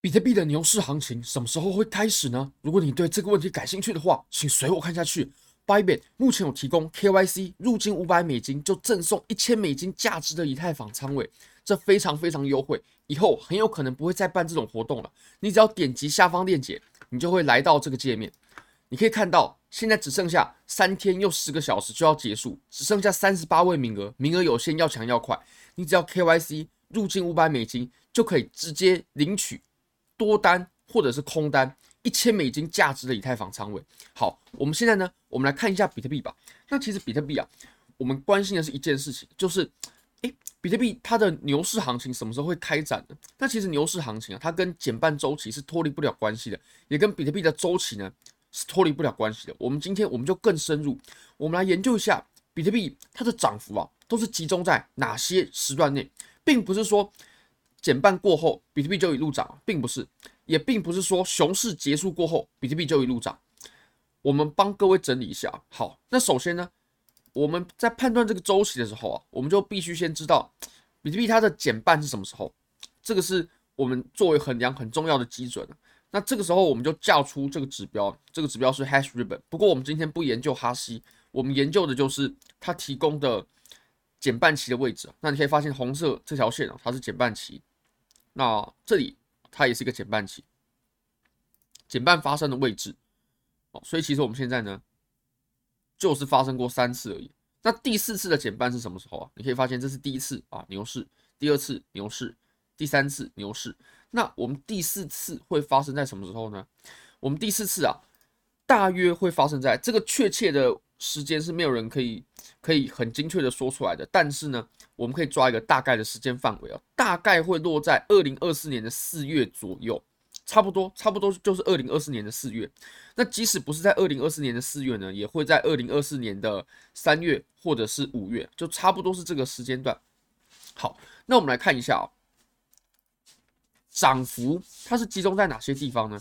比特币的牛市行情什么时候会开始呢？如果你对这个问题感兴趣的话，请随我看下去。Bybit 目前有提供 KYC 入金五百美金就赠送一千美金价值的以太坊仓位，这非常非常优惠，以后很有可能不会再办这种活动了。你只要点击下方链接，你就会来到这个界面。你可以看到，现在只剩下三天又十个小时就要结束，只剩下三十八位名额，名额有限，要抢要快。你只要 KYC 入金五百美金，就可以直接领取。多单或者是空单，一千美金价值的以太坊仓位。好，我们现在呢，我们来看一下比特币吧。那其实比特币啊，我们关心的是一件事情，就是，诶，比特币它的牛市行情什么时候会开展呢？那其实牛市行情啊，它跟减半周期是脱离不了关系的，也跟比特币的周期呢是脱离不了关系的。我们今天我们就更深入，我们来研究一下比特币它的涨幅啊，都是集中在哪些时段内，并不是说。减半过后，比特币就一路涨，并不是，也并不是说熊市结束过后，比特币就一路涨。我们帮各位整理一下。好，那首先呢，我们在判断这个周期的时候啊，我们就必须先知道比特币它的减半是什么时候，这个是我们作为衡量很重要的基准。那这个时候我们就叫出这个指标，这个指标是 Hash Ribbon。不过我们今天不研究哈希，我们研究的就是它提供的减半期的位置。那你可以发现红色这条线啊，它是减半期。那这里它也是一个减半期，减半发生的位置哦，所以其实我们现在呢，就是发生过三次而已。那第四次的减半是什么时候啊？你可以发现这是第一次啊牛市，第二次牛市，第三次牛市。那我们第四次会发生在什么时候呢？我们第四次啊，大约会发生在这个确切的。时间是没有人可以可以很精确的说出来的，但是呢，我们可以抓一个大概的时间范围啊，大概会落在二零二四年的四月左右，差不多差不多就是二零二四年的四月。那即使不是在二零二四年的四月呢，也会在二零二四年的三月或者是五月，就差不多是这个时间段。好，那我们来看一下啊，涨幅它是集中在哪些地方呢？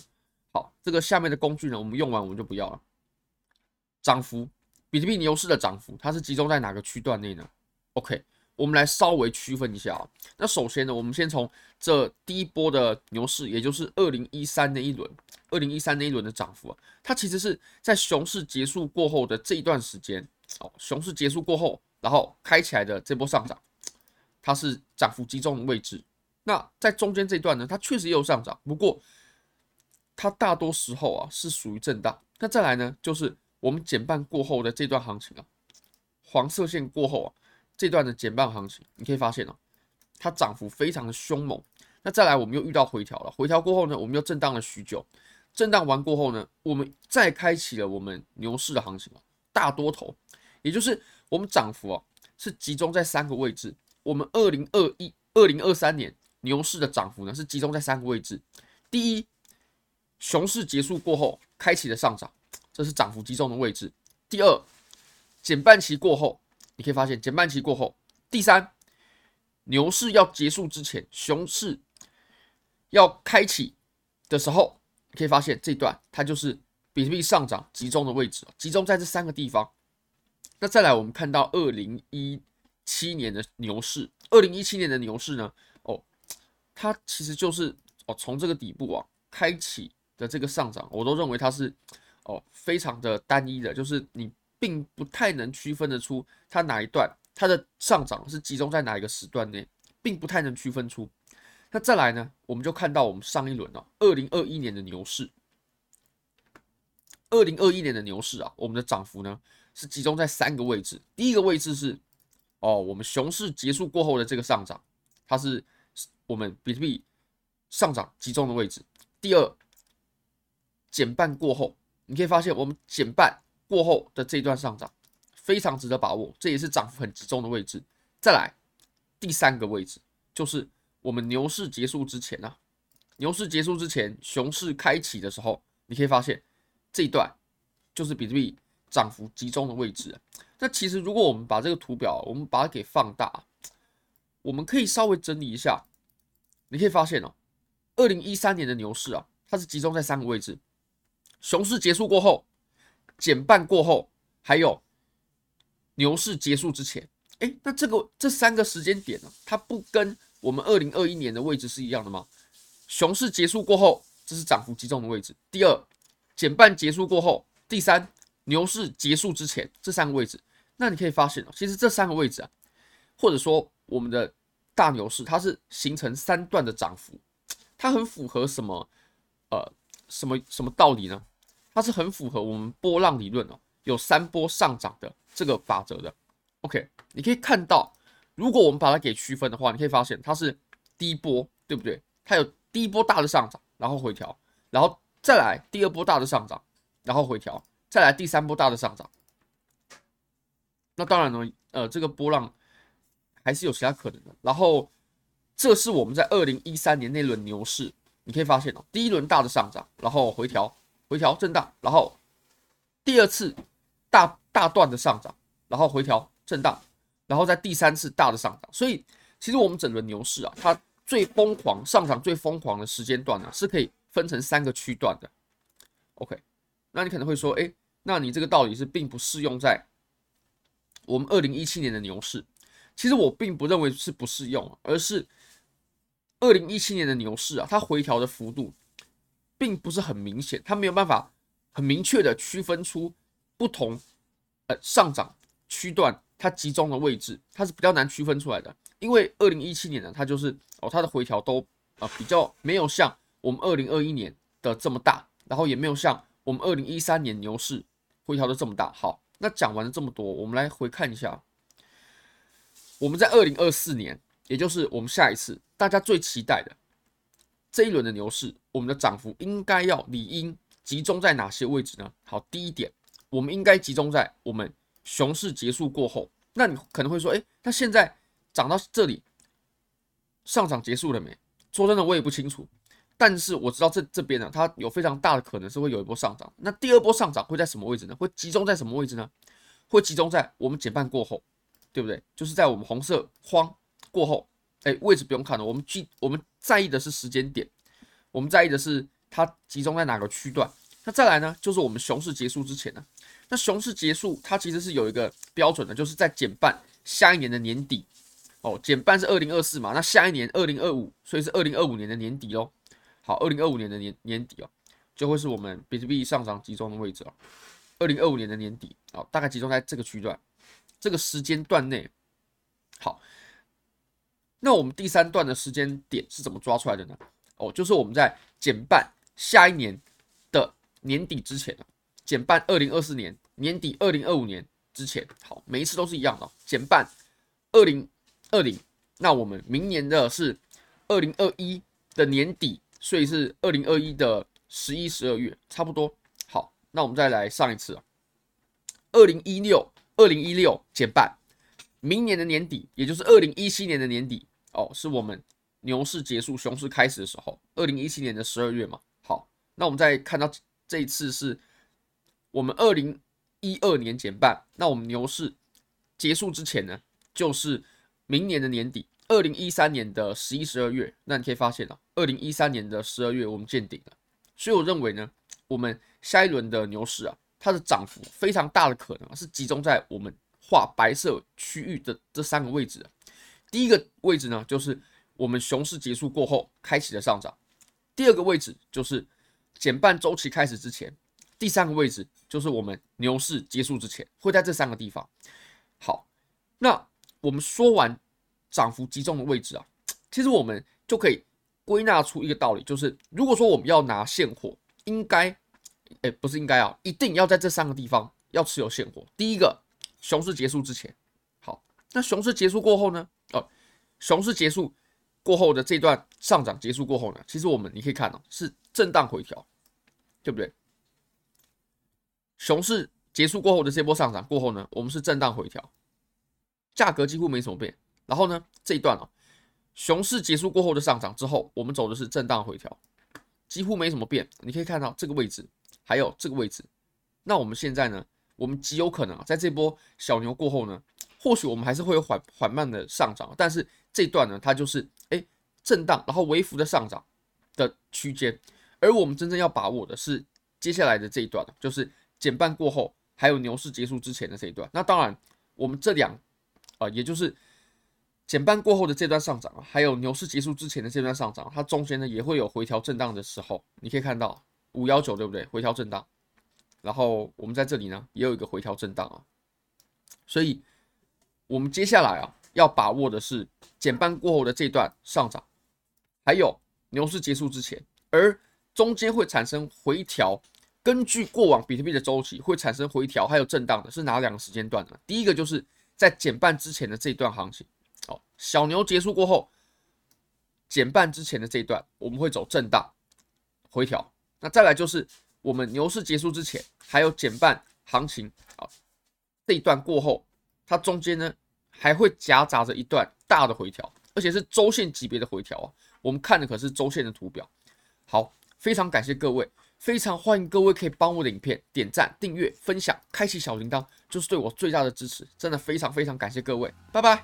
好，这个下面的工具呢，我们用完我们就不要了，涨幅。比特币牛市的涨幅，它是集中在哪个区段内呢？OK，我们来稍微区分一下啊。那首先呢，我们先从这第一波的牛市，也就是二零一三那一轮，二零一三那一轮的涨幅啊，它其实是在熊市结束过后的这一段时间哦，熊市结束过后，然后开起来的这波上涨，它是涨幅集中的位置。那在中间这段呢，它确实也有上涨，不过它大多时候啊是属于震荡。那再来呢，就是。我们减半过后的这段行情啊，黄色线过后啊，这段的减半行情，你可以发现哦，它涨幅非常的凶猛。那再来，我们又遇到回调了，回调过后呢，我们又震荡了许久。震荡完过后呢，我们再开启了我们牛市的行情啊，大多头，也就是我们涨幅啊是集中在三个位置。我们二零二一、二零二三年牛市的涨幅呢是集中在三个位置。第一，熊市结束过后开启的上涨。这是涨幅集中的位置。第二，减半期过后，你可以发现减半期过后。第三，牛市要结束之前，熊市要开启的时候，可以发现这段它就是比特币上涨集中的位置，集中在这三个地方。那再来，我们看到二零一七年的牛市，二零一七年的牛市呢，哦，它其实就是哦从这个底部啊开启的这个上涨，我都认为它是。哦，非常的单一的，就是你并不太能区分得出它哪一段它的上涨是集中在哪一个时段内，并不太能区分出。那再来呢，我们就看到我们上一轮哦，二零二一年的牛市，二零二一年的牛市啊，我们的涨幅呢是集中在三个位置。第一个位置是哦，我们熊市结束过后的这个上涨，它是我们比特币上涨集中的位置。第二，减半过后。你可以发现，我们减半过后的这一段上涨非常值得把握，这也是涨幅很集中的位置。再来，第三个位置就是我们牛市结束之前啊，牛市结束之前，熊市开启的时候，你可以发现这一段就是比特币涨幅集中的位置。那其实如果我们把这个图表，我们把它给放大，我们可以稍微整理一下，你可以发现哦，二零一三年的牛市啊，它是集中在三个位置。熊市结束过后，减半过后，还有牛市结束之前，哎，那这个这三个时间点呢，它不跟我们二零二一年的位置是一样的吗？熊市结束过后，这是涨幅集中的位置。第二，减半结束过后，第三，牛市结束之前，这三个位置。那你可以发现哦，其实这三个位置啊，或者说我们的大牛市，它是形成三段的涨幅，它很符合什么？呃，什么什么道理呢？它是很符合我们波浪理论哦，有三波上涨的这个法则的。OK，你可以看到，如果我们把它给区分的话，你可以发现它是第一波，对不对？它有第一波大的上涨，然后回调，然后再来第二波大的上涨，然后回调，再来第三波大的上涨。那当然呢，呃，这个波浪还是有其他可能的。然后，这是我们在二零一三年那轮牛市，你可以发现哦，第一轮大的上涨，然后回调，回调震荡，然后第二次大大段的上涨，然后回调震荡，然后在第三次大的上涨。所以，其实我们整轮牛市啊，它最疯狂上涨、最疯狂的时间段呢，是可以分成三个区段的。OK，那你可能会说，哎，那你这个道理是并不适用在。我们二零一七年的牛市，其实我并不认为是不适用，而是二零一七年的牛市啊，它回调的幅度并不是很明显，它没有办法很明确的区分出不同呃上涨区段它集中的位置，它是比较难区分出来的。因为二零一七年呢，它就是哦，它的回调都啊、呃、比较没有像我们二零二一年的这么大，然后也没有像我们二零一三年牛市回调的这么大。好。那讲完了这么多，我们来回看一下，我们在二零二四年，也就是我们下一次大家最期待的这一轮的牛市，我们的涨幅应该要理应集中在哪些位置呢？好，第一点，我们应该集中在我们熊市结束过后。那你可能会说，诶，那现在涨到这里，上涨结束了没？说真的，我也不清楚。但是我知道这这边呢，它有非常大的可能是会有一波上涨。那第二波上涨会在什么位置呢？会集中在什么位置呢？会集中在我们减半过后，对不对？就是在我们红色框过后。哎，位置不用看了，我们记我们在意的是时间点，我们在意的是它集中在哪个区段。那再来呢，就是我们熊市结束之前呢。那熊市结束它其实是有一个标准的，就是在减半下一年的年底。哦，减半是二零二四嘛，那下一年二零二五，所以是二零二五年的年底喽。好，二零二五年的年年底哦，就会是我们比特币上涨集中的位置哦。二零二五年的年底啊，大概集中在这个区段，这个时间段内。好，那我们第三段的时间点是怎么抓出来的呢？哦，就是我们在减半下一年的年底之前啊，减半二零二四年年底，二零二五年之前。好，每一次都是一样的，减半二零二零，那我们明年的是二零二一的年底。所以是二零二一的十一、十二月，差不多。好，那我们再来上一次啊，二零一六、二零一六减半，明年的年底，也就是二零一七年的年底哦，是我们牛市结束、熊市开始的时候，二零一七年的十二月嘛。好，那我们再看到这一次是我们二零一二年减半，那我们牛市结束之前呢，就是明年的年底。二零一三年的十一、十二月，那你可以发现啊，二零一三年的十二月我们见顶了，所以我认为呢，我们下一轮的牛市啊，它的涨幅非常大的可能是集中在我们画白色区域的这三个位置。第一个位置呢，就是我们熊市结束过后开启的上涨；第二个位置就是减半周期开始之前；第三个位置就是我们牛市结束之前，会在这三个地方。好，那我们说完。涨幅集中的位置啊，其实我们就可以归纳出一个道理，就是如果说我们要拿现货，应该，哎，不是应该啊，一定要在这三个地方要持有现货。第一个，熊市结束之前，那熊市结束过后呢？哦，熊市结束过后的这段上涨结束过后呢，其实我们你可以看到是震荡回调，对不对？熊市结束过后的这波上涨过后呢，我们是震荡回调，价格几乎没什么变。然后呢，这一段哦，熊市结束过后的上涨之后，我们走的是震荡回调，几乎没什么变。你可以看到这个位置，还有这个位置。那我们现在呢，我们极有可能啊，在这波小牛过后呢，或许我们还是会有缓缓慢的上涨，但是这段呢，它就是哎震荡，然后微幅的上涨的区间。而我们真正要把握的是接下来的这一段，就是减半过后，还有牛市结束之前的这一段。那当然，我们这两啊、也就是。减半过后的这段上涨，还有牛市结束之前的这段上涨，它中间呢也会有回调震荡的时候。你可以看到五幺九对不对？回调震荡，然后我们在这里呢也有一个回调震荡啊。所以，我们接下来啊要把握的是减半过后的这段上涨，还有牛市结束之前，而中间会产生回调。根据过往比特币的周期，会产生回调还有震荡的是哪两个时间段呢？第一个就是在减半之前的这一段行情，哦，小牛结束过后，减半之前的这一段我们会走震荡回调。那再来就是我们牛市结束之前，还有减半行情啊，这一段过后，它中间呢还会夹杂着一段大的回调，而且是周线级别的回调啊。我们看的可是周线的图表。好，非常感谢各位。非常欢迎各位可以帮我的影片点赞、订阅、分享、开启小铃铛，就是对我最大的支持。真的非常非常感谢各位，拜拜。